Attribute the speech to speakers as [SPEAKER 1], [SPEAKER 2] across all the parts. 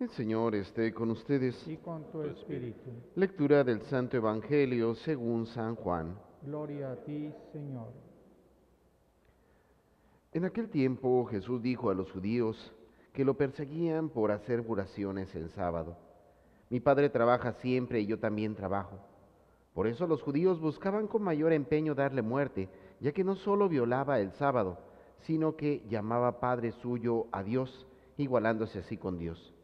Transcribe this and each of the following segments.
[SPEAKER 1] El Señor esté con ustedes.
[SPEAKER 2] y con tu espíritu.
[SPEAKER 1] Lectura del Santo Evangelio según San Juan.
[SPEAKER 2] Gloria a ti, Señor.
[SPEAKER 1] En aquel tiempo Jesús dijo a los judíos que lo perseguían por hacer curaciones el sábado. Mi Padre trabaja siempre y yo también trabajo. Por eso los judíos buscaban con mayor empeño darle muerte, ya que no solo violaba el sábado, sino que llamaba Padre suyo a Dios, igualándose así con Dios.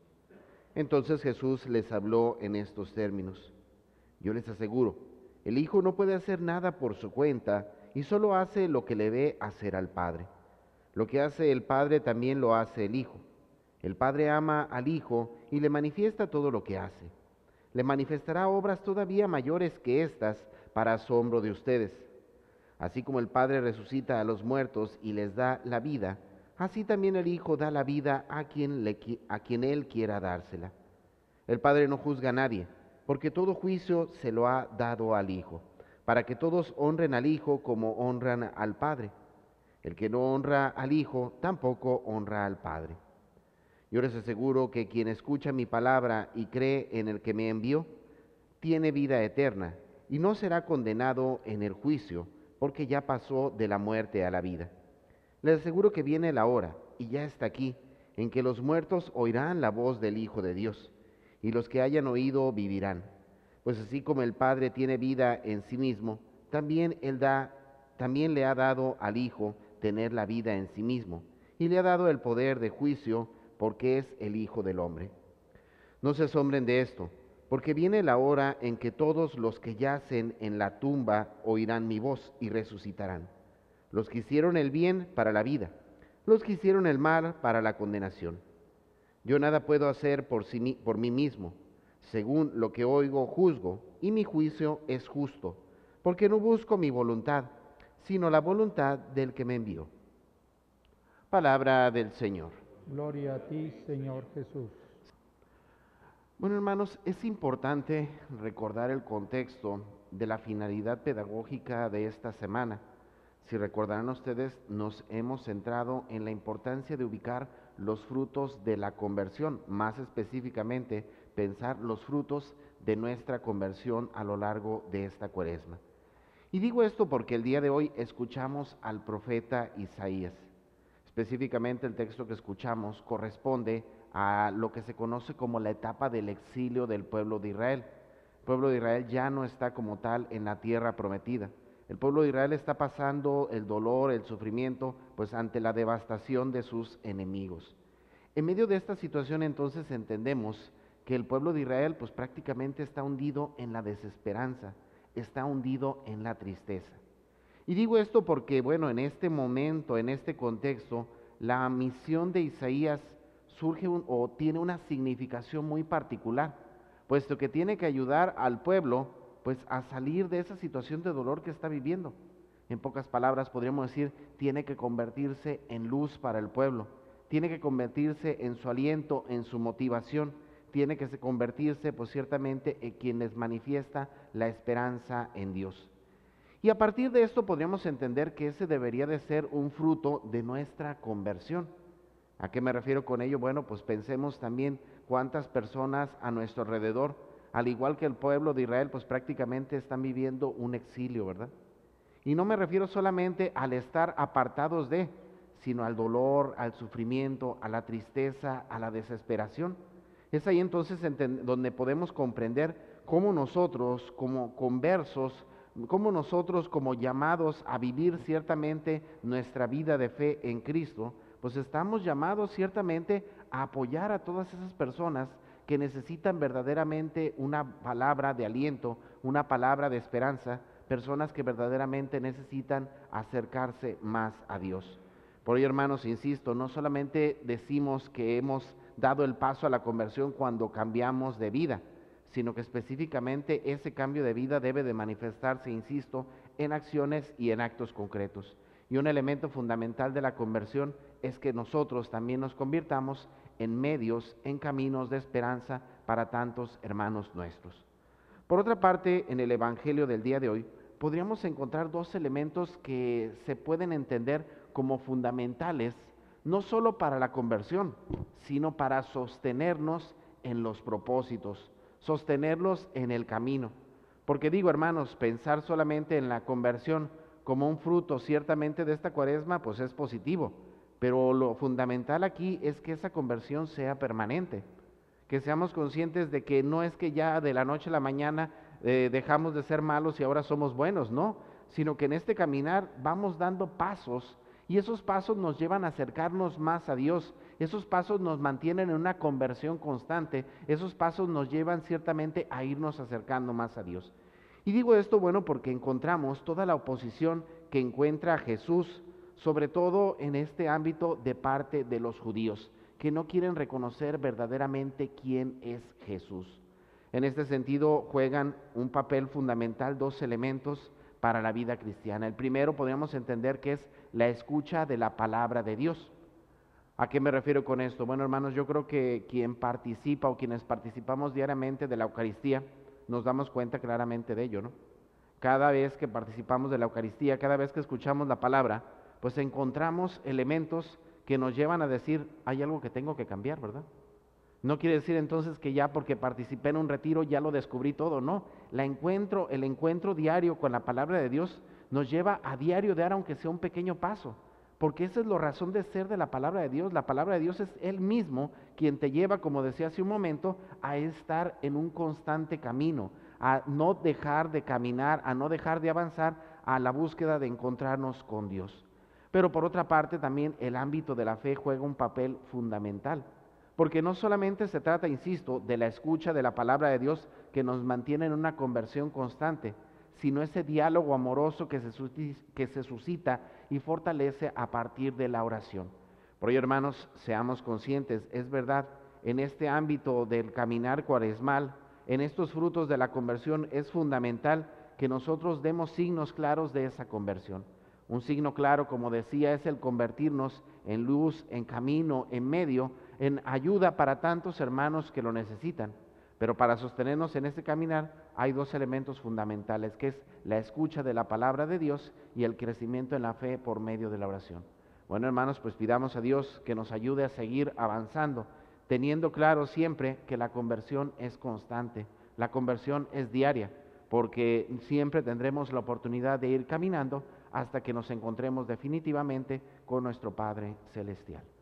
[SPEAKER 1] Entonces Jesús les habló en estos términos. Yo les aseguro, el Hijo no puede hacer nada por su cuenta y solo hace lo que le ve hacer al Padre. Lo que hace el Padre también lo hace el Hijo. El Padre ama al Hijo y le manifiesta todo lo que hace. Le manifestará obras todavía mayores que estas para asombro de ustedes. Así como el Padre resucita a los muertos y les da la vida, así también el Hijo da la vida a quien, le, a quien Él quiera dársela. El Padre no juzga a nadie, porque todo juicio se lo ha dado al Hijo, para que todos honren al Hijo como honran al Padre. El que no honra al Hijo tampoco honra al Padre. Yo les aseguro que quien escucha mi palabra y cree en el que me envió, tiene vida eterna y no será condenado en el juicio, porque ya pasó de la muerte a la vida. Les aseguro que viene la hora, y ya está aquí, en que los muertos oirán la voz del Hijo de Dios, y los que hayan oído vivirán. Pues así como el Padre tiene vida en sí mismo, también él da, también le ha dado al Hijo tener la vida en sí mismo, y le ha dado el poder de juicio, porque es el Hijo del Hombre. No se asombren de esto, porque viene la hora en que todos los que yacen en la tumba oirán mi voz y resucitarán. Los que hicieron el bien para la vida, los que hicieron el mal para la condenación. Yo nada puedo hacer por, sí, por mí mismo. Según lo que oigo, juzgo, y mi juicio es justo, porque no busco mi voluntad, sino la voluntad del que me envió. Palabra del Señor.
[SPEAKER 2] Gloria a ti, Señor Jesús.
[SPEAKER 1] Bueno, hermanos, es importante recordar el contexto de la finalidad pedagógica de esta semana. Si recordarán ustedes, nos hemos centrado en la importancia de ubicar los frutos de la conversión, más específicamente pensar los frutos de nuestra conversión a lo largo de esta cuaresma. Y digo esto porque el día de hoy escuchamos al profeta Isaías. Específicamente el texto que escuchamos corresponde a lo que se conoce como la etapa del exilio del pueblo de Israel. El pueblo de Israel ya no está como tal en la tierra prometida. El pueblo de Israel está pasando el dolor, el sufrimiento, pues ante la devastación de sus enemigos. En medio de esta situación entonces entendemos que el pueblo de Israel pues prácticamente está hundido en la desesperanza, está hundido en la tristeza. Y digo esto porque, bueno, en este momento, en este contexto, la misión de Isaías surge o tiene una significación muy particular, puesto que tiene que ayudar al pueblo pues a salir de esa situación de dolor que está viviendo. En pocas palabras podríamos decir, tiene que convertirse en luz para el pueblo, tiene que convertirse en su aliento, en su motivación, tiene que convertirse pues ciertamente en quien les manifiesta la esperanza en Dios. Y a partir de esto podríamos entender que ese debería de ser un fruto de nuestra conversión. ¿A qué me refiero con ello? Bueno, pues pensemos también cuántas personas a nuestro alrededor, al igual que el pueblo de Israel, pues prácticamente están viviendo un exilio, ¿verdad? Y no me refiero solamente al estar apartados de, sino al dolor, al sufrimiento, a la tristeza, a la desesperación. Es ahí entonces donde podemos comprender cómo nosotros, como conversos, cómo nosotros como llamados a vivir ciertamente nuestra vida de fe en Cristo, pues estamos llamados ciertamente a apoyar a todas esas personas que necesitan verdaderamente una palabra de aliento, una palabra de esperanza, personas que verdaderamente necesitan acercarse más a Dios. Por ello, hermanos, insisto, no solamente decimos que hemos dado el paso a la conversión cuando cambiamos de vida, sino que específicamente ese cambio de vida debe de manifestarse, insisto, en acciones y en actos concretos. Y un elemento fundamental de la conversión es que nosotros también nos convirtamos en medios, en caminos de esperanza para tantos hermanos nuestros. Por otra parte, en el Evangelio del día de hoy, podríamos encontrar dos elementos que se pueden entender como fundamentales, no solo para la conversión, sino para sostenernos en los propósitos, sostenerlos en el camino. Porque digo, hermanos, pensar solamente en la conversión como un fruto ciertamente de esta cuaresma, pues es positivo. Pero lo fundamental aquí es que esa conversión sea permanente, que seamos conscientes de que no es que ya de la noche a la mañana eh, dejamos de ser malos y ahora somos buenos, no, sino que en este caminar vamos dando pasos y esos pasos nos llevan a acercarnos más a Dios, esos pasos nos mantienen en una conversión constante, esos pasos nos llevan ciertamente a irnos acercando más a Dios. Y digo esto, bueno, porque encontramos toda la oposición que encuentra Jesús, sobre todo en este ámbito de parte de los judíos, que no quieren reconocer verdaderamente quién es Jesús. En este sentido juegan un papel fundamental dos elementos para la vida cristiana. El primero podríamos entender que es la escucha de la palabra de Dios. ¿A qué me refiero con esto? Bueno, hermanos, yo creo que quien participa o quienes participamos diariamente de la Eucaristía, nos damos cuenta claramente de ello, ¿no? Cada vez que participamos de la Eucaristía, cada vez que escuchamos la palabra, pues encontramos elementos que nos llevan a decir, hay algo que tengo que cambiar, ¿verdad? No quiere decir entonces que ya porque participé en un retiro ya lo descubrí todo, no. La encuentro, el encuentro diario con la palabra de Dios nos lleva a diario dar aunque sea un pequeño paso, porque esa es la razón de ser de la palabra de Dios. La palabra de Dios es Él mismo quien te lleva, como decía hace un momento, a estar en un constante camino, a no dejar de caminar, a no dejar de avanzar a la búsqueda de encontrarnos con Dios. Pero por otra parte también el ámbito de la fe juega un papel fundamental. Porque no solamente se trata, insisto, de la escucha de la palabra de Dios que nos mantiene en una conversión constante, sino ese diálogo amoroso que se, suscita y fortalece a partir de la oración. Por ello, hermanos, seamos conscientes, es verdad, en este ámbito del caminar cuaresmal, en estos frutos de la conversión, es fundamental que nosotros demos signos claros de esa conversión. Un signo claro, como decía, es el convertirnos en luz, en camino, en medio, en ayuda para tantos hermanos que lo necesitan. Pero para sostenernos en este caminar hay dos elementos fundamentales, que es la escucha de la palabra de Dios y el crecimiento en la fe por medio de la oración. Bueno, hermanos, pues pidamos a Dios que nos ayude a seguir avanzando, teniendo claro siempre que la conversión es constante, la conversión es diaria, porque siempre tendremos la oportunidad de ir caminando hasta que nos encontremos definitivamente con nuestro Padre Celestial.